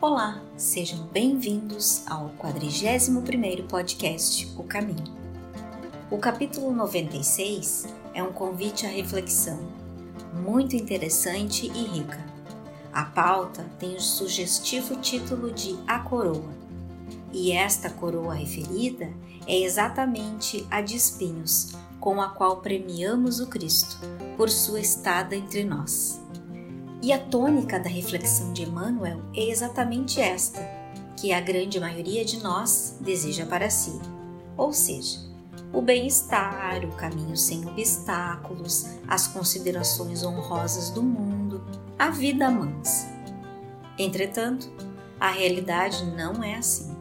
Olá, sejam bem-vindos ao 41º podcast O Caminho. O capítulo 96 é um convite à reflexão, muito interessante e rica. A pauta tem o sugestivo título de A Coroa, e esta coroa referida é exatamente a de espinhos com a qual premiamos o Cristo por sua estada entre nós. E a tônica da reflexão de Emmanuel é exatamente esta, que a grande maioria de nós deseja para si, ou seja, o bem-estar, o caminho sem obstáculos, as considerações honrosas do mundo, a vida mansa. Entretanto, a realidade não é assim,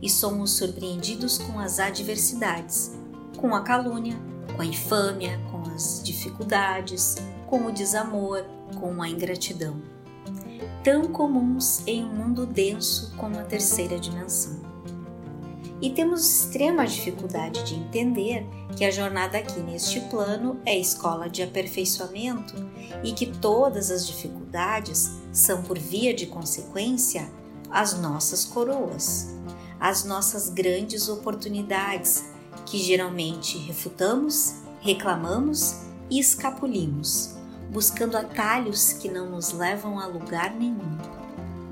e somos surpreendidos com as adversidades, com a calúnia, com a infâmia, com as dificuldades, com o desamor, com a ingratidão, tão comuns em um mundo denso como a terceira dimensão. E temos extrema dificuldade de entender que a jornada aqui neste plano é escola de aperfeiçoamento e que todas as dificuldades são, por via de consequência, as nossas coroas, as nossas grandes oportunidades que geralmente refutamos, reclamamos e escapulimos buscando atalhos que não nos levam a lugar nenhum,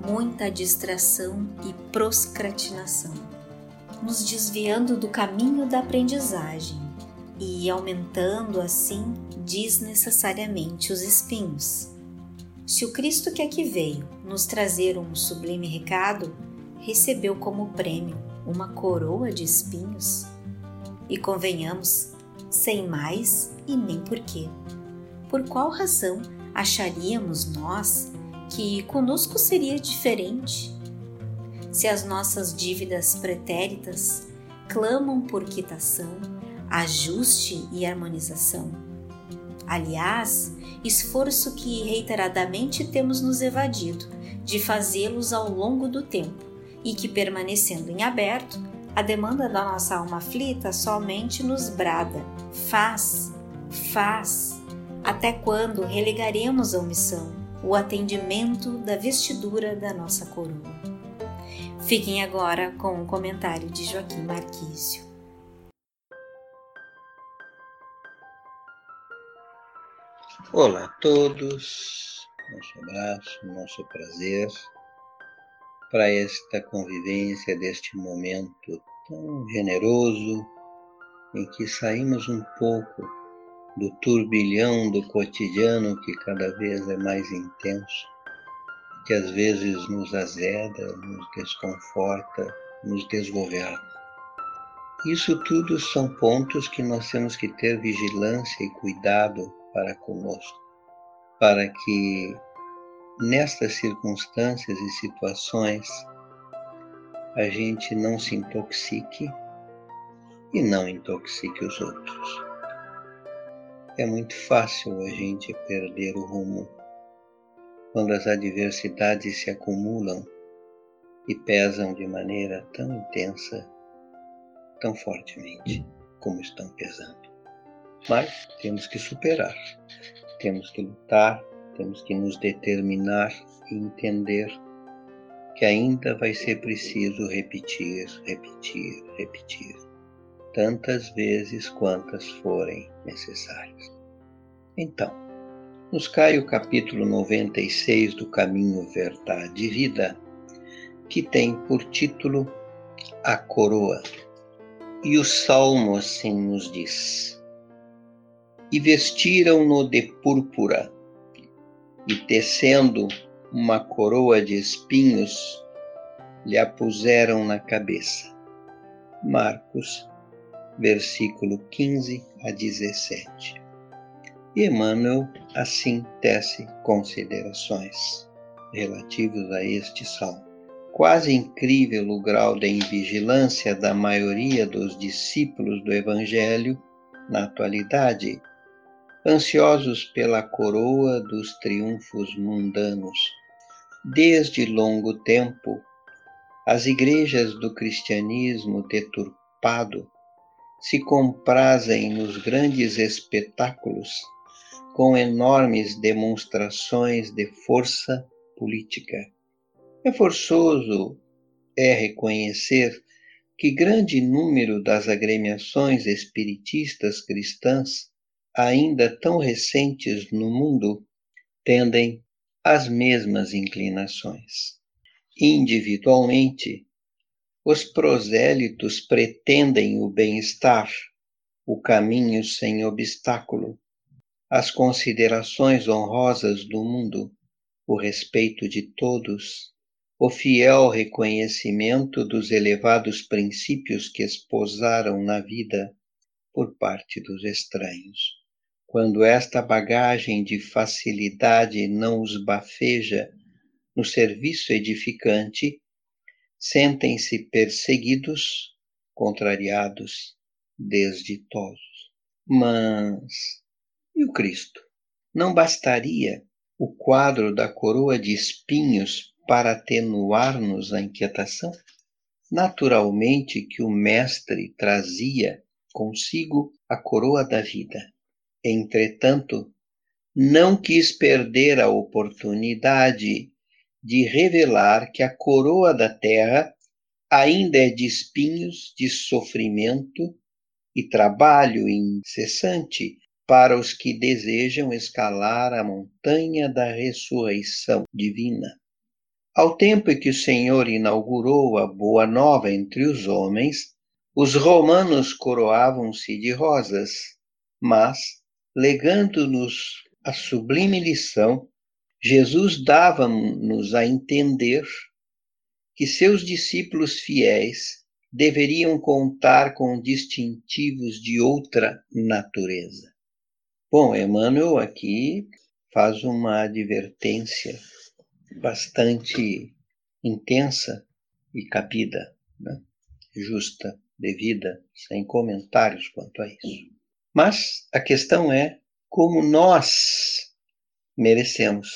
muita distração e proscratinação, nos desviando do caminho da aprendizagem e aumentando assim desnecessariamente os espinhos. Se o Cristo que aqui veio nos trazer um sublime recado, recebeu como prêmio uma coroa de espinhos, e convenhamos, sem mais e nem porquê por qual razão acharíamos nós que conosco seria diferente? Se as nossas dívidas pretéritas clamam por quitação, ajuste e harmonização. Aliás, esforço que reiteradamente temos nos evadido de fazê-los ao longo do tempo e que, permanecendo em aberto, a demanda da nossa alma aflita somente nos brada: faz, faz, até quando relegaremos a omissão, o atendimento da vestidura da nossa coroa? Fiquem agora com o comentário de Joaquim Marquício. Olá a todos, nosso abraço, nosso prazer para esta convivência deste momento tão generoso em que saímos um pouco do turbilhão do cotidiano que cada vez é mais intenso, que às vezes nos azeda, nos desconforta, nos desgoverna. Isso tudo são pontos que nós temos que ter vigilância e cuidado para conosco, para que nestas circunstâncias e situações a gente não se intoxique e não intoxique os outros. É muito fácil a gente perder o rumo quando as adversidades se acumulam e pesam de maneira tão intensa, tão fortemente como estão pesando. Mas temos que superar, temos que lutar, temos que nos determinar e entender que ainda vai ser preciso repetir, repetir, repetir tantas vezes quantas forem necessárias. Então, nos cai o capítulo 96 do Caminho, Verdade e Vida, que tem por título A Coroa. E o Salmo assim nos diz: E vestiram-no de púrpura, e tecendo uma coroa de espinhos, lhe a puseram na cabeça. Marcos versículo 15 a 17. E Emmanuel assim tece considerações relativas a este salmo. Quase incrível o grau de invigilância da maioria dos discípulos do Evangelho na atualidade, ansiosos pela coroa dos triunfos mundanos. Desde longo tempo, as igrejas do cristianismo deturpado se comprazem nos grandes espetáculos com enormes demonstrações de força política, É forçoso é reconhecer que grande número das agremiações espiritistas cristãs, ainda tão recentes no mundo, tendem às mesmas inclinações. Individualmente, os prosélitos pretendem o bem-estar, o caminho sem obstáculo, as considerações honrosas do mundo, o respeito de todos, o fiel reconhecimento dos elevados princípios que esposaram na vida por parte dos estranhos. Quando esta bagagem de facilidade não os bafeja no serviço edificante, sentem-se perseguidos, contrariados, desditosos. Mas e o Cristo? Não bastaria o quadro da coroa de espinhos para atenuar-nos a inquietação? Naturalmente que o Mestre trazia consigo a coroa da vida. Entretanto, não quis perder a oportunidade de revelar que a coroa da terra ainda é de espinhos, de sofrimento e trabalho incessante para os que desejam escalar a montanha da ressurreição divina. Ao tempo em que o Senhor inaugurou a Boa Nova entre os homens, os romanos coroavam-se de rosas, mas, legando-nos a sublime lição, Jesus dava-nos a entender que seus discípulos fiéis deveriam contar com distintivos de outra natureza. Bom, Emmanuel aqui faz uma advertência bastante intensa e cabida, né? justa, devida, sem comentários quanto a isso. Mas a questão é como nós merecemos.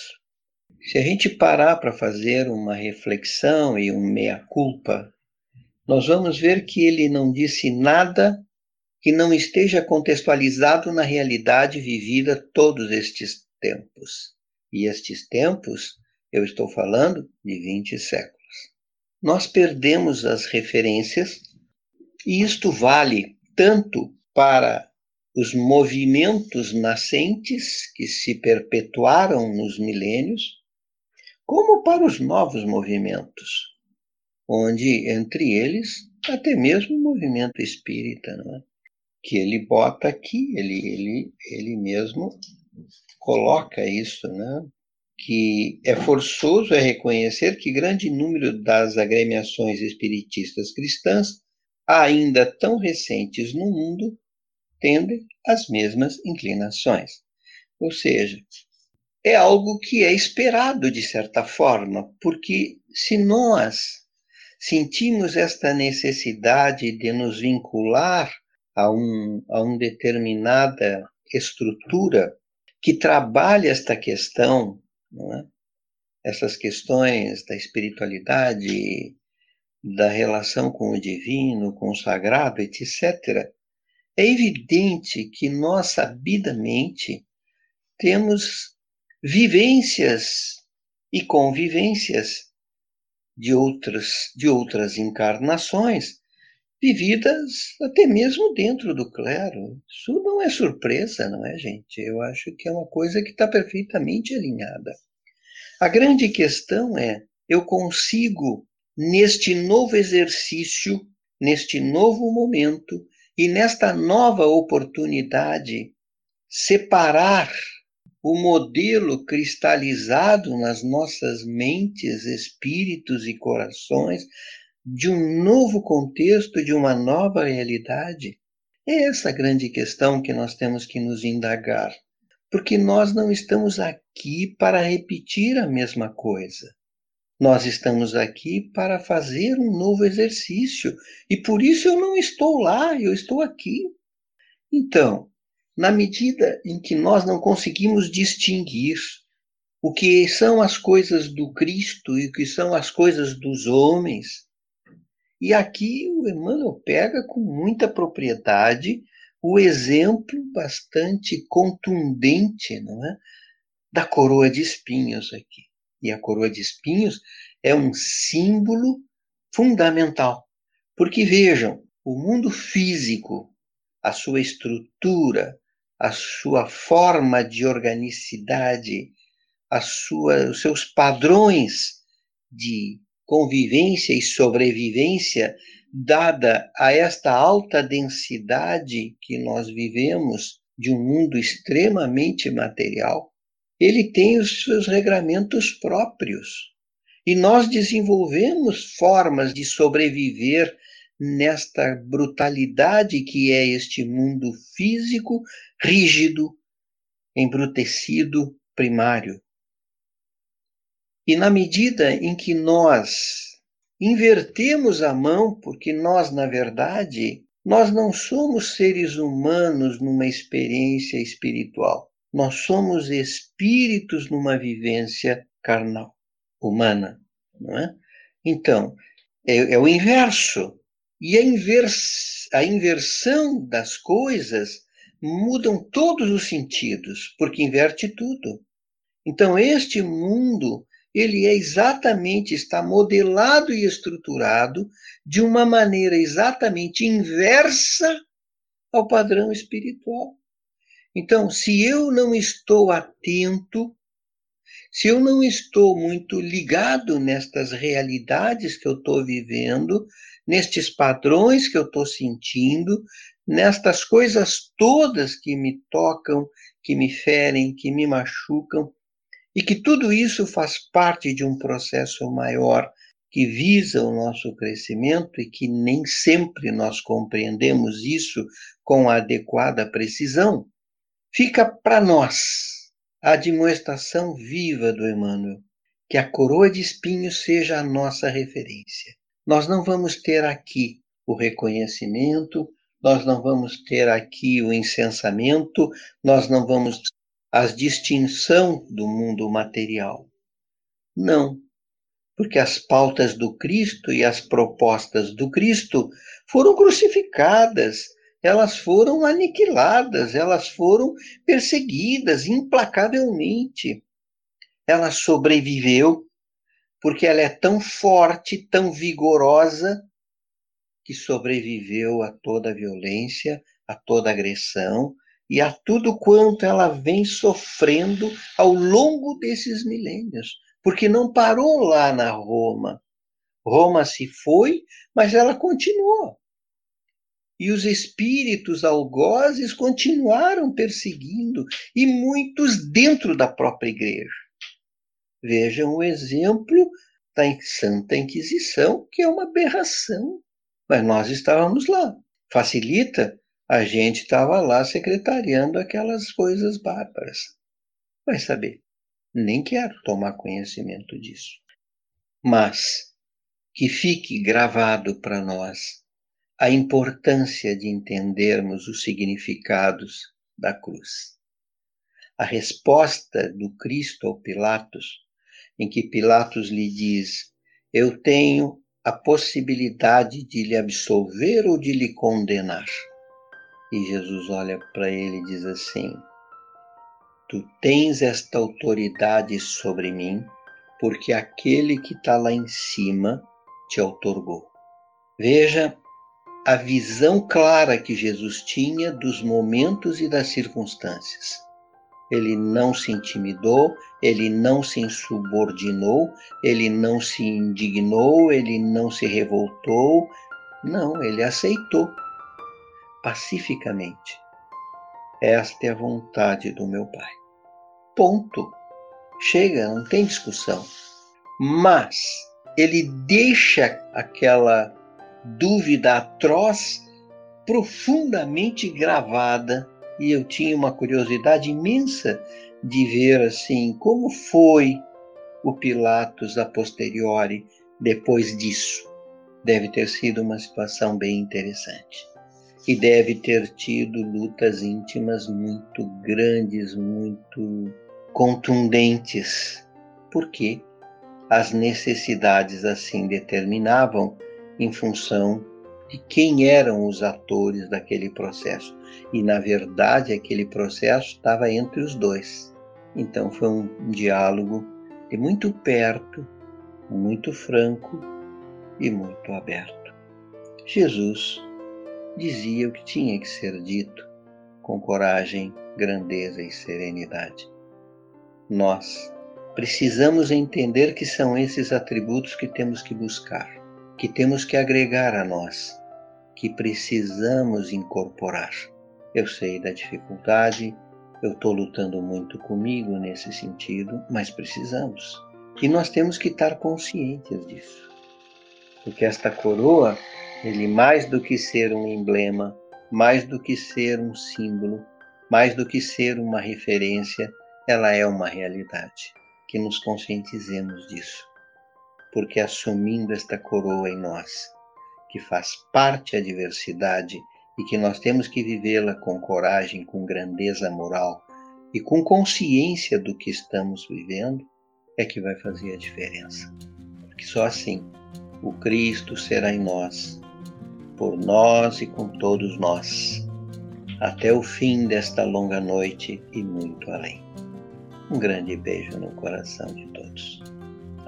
Se a gente parar para fazer uma reflexão e um meia-culpa, nós vamos ver que ele não disse nada que não esteja contextualizado na realidade vivida todos estes tempos. E estes tempos eu estou falando de 20 séculos. Nós perdemos as referências, e isto vale tanto para os movimentos nascentes que se perpetuaram nos milênios, como para os novos movimentos, onde entre eles até mesmo o movimento espírita, é? que ele bota aqui, ele, ele, ele mesmo coloca isso, né? que é forçoso é reconhecer que grande número das agremiações espiritistas cristãs, ainda tão recentes no mundo, tendem as mesmas inclinações. Ou seja, é algo que é esperado de certa forma, porque se nós sentimos esta necessidade de nos vincular a, um, a uma determinada estrutura que trabalha esta questão é? essas questões da espiritualidade, da relação com o divino, com o sagrado, etc., é evidente que nós, sabidamente, temos vivências e convivências de outras, de outras encarnações, vividas até mesmo dentro do clero. Isso não é surpresa, não é, gente? Eu acho que é uma coisa que está perfeitamente alinhada. A grande questão é: eu consigo, neste novo exercício, neste novo momento e nesta nova oportunidade, separar o modelo cristalizado nas nossas mentes, espíritos e corações de um novo contexto, de uma nova realidade? É essa a grande questão que nós temos que nos indagar, porque nós não estamos aqui para repetir a mesma coisa. Nós estamos aqui para fazer um novo exercício e por isso eu não estou lá, eu estou aqui. Então, na medida em que nós não conseguimos distinguir o que são as coisas do Cristo e o que são as coisas dos homens, e aqui o Emmanuel pega com muita propriedade o exemplo bastante contundente não é? da coroa de espinhos aqui. E a coroa de espinhos é um símbolo fundamental. Porque vejam, o mundo físico, a sua estrutura, a sua forma de organicidade, a sua, os seus padrões de convivência e sobrevivência, dada a esta alta densidade que nós vivemos de um mundo extremamente material, ele tem os seus regramentos próprios. E nós desenvolvemos formas de sobreviver nesta brutalidade que é este mundo físico rígido, embrutecido, primário. E na medida em que nós invertemos a mão, porque nós, na verdade, nós não somos seres humanos numa experiência espiritual. Nós somos espíritos numa vivência carnal, humana, não é? Então, é, é o inverso. E a, a inversão das coisas mudam todos os sentidos, porque inverte tudo. Então, este mundo ele é exatamente, está modelado e estruturado de uma maneira exatamente inversa ao padrão espiritual. Então, se eu não estou atento, se eu não estou muito ligado nestas realidades que eu estou vivendo, nestes padrões que eu estou sentindo, nestas coisas todas que me tocam, que me ferem, que me machucam, e que tudo isso faz parte de um processo maior que visa o nosso crescimento e que nem sempre nós compreendemos isso com adequada precisão, fica para nós a demonstração viva do Emmanuel, que a coroa de espinhos seja a nossa referência. Nós não vamos ter aqui o reconhecimento, nós não vamos ter aqui o incensamento, nós não vamos a distinção do mundo material. Não, porque as pautas do Cristo e as propostas do Cristo foram crucificadas, elas foram aniquiladas, elas foram perseguidas implacavelmente. Ela sobreviveu porque ela é tão forte, tão vigorosa, que sobreviveu a toda a violência, a toda a agressão, e a tudo quanto ela vem sofrendo ao longo desses milênios, porque não parou lá na Roma. Roma se foi, mas ela continuou. E os espíritos algozes continuaram perseguindo, e muitos dentro da própria igreja. Vejam o exemplo da Santa Inquisição, que é uma aberração. Mas nós estávamos lá. Facilita a gente estava lá secretariando aquelas coisas bárbaras. Vai saber, nem quero tomar conhecimento disso. Mas que fique gravado para nós a importância de entendermos os significados da cruz. A resposta do Cristo ao Pilatos, em que Pilatos lhe diz: Eu tenho a possibilidade de lhe absolver ou de lhe condenar. E Jesus olha para ele e diz assim: Tu tens esta autoridade sobre mim, porque aquele que está lá em cima te outorgou. Veja a visão clara que Jesus tinha dos momentos e das circunstâncias. Ele não se intimidou, ele não se insubordinou, ele não se indignou, ele não se revoltou. Não, ele aceitou pacificamente. Esta é a vontade do meu Pai. Ponto. Chega, não tem discussão. Mas ele deixa aquela dúvida atroz profundamente gravada e eu tinha uma curiosidade imensa de ver assim como foi o Pilatos a posteriori depois disso. Deve ter sido uma situação bem interessante e deve ter tido lutas íntimas muito grandes, muito contundentes, porque as necessidades assim determinavam em função de quem eram os atores daquele processo. E, na verdade, aquele processo estava entre os dois. Então, foi um diálogo de muito perto muito franco e muito aberto. Jesus dizia o que tinha que ser dito com coragem, grandeza e serenidade. Nós precisamos entender que são esses atributos que temos que buscar, que temos que agregar a nós, que precisamos incorporar. Eu sei da dificuldade, eu estou lutando muito comigo nesse sentido, mas precisamos. E nós temos que estar conscientes disso. Porque esta coroa, ele mais do que ser um emblema, mais do que ser um símbolo, mais do que ser uma referência, ela é uma realidade. Que nos conscientizemos disso. Porque assumindo esta coroa em nós, que faz parte da diversidade e que nós temos que vivê-la com coragem, com grandeza moral e com consciência do que estamos vivendo, é que vai fazer a diferença. Porque só assim o Cristo será em nós, por nós e com todos nós, até o fim desta longa noite e muito além. Um grande beijo no coração de todos.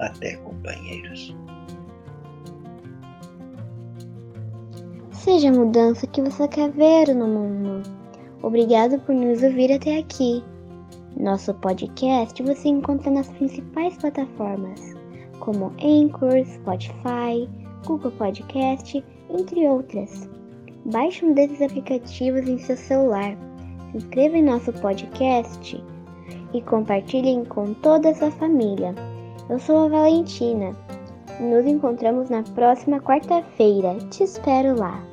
Até, companheiros. Seja a mudança que você quer ver no mundo. Obrigado por nos ouvir até aqui. Nosso podcast você encontra nas principais plataformas, como Anchor, Spotify, Google Podcast, entre outras. Baixe um desses aplicativos em seu celular, se inscreva em nosso podcast e compartilhem com toda a sua família. Eu sou a Valentina. Nos encontramos na próxima quarta-feira. Te espero lá.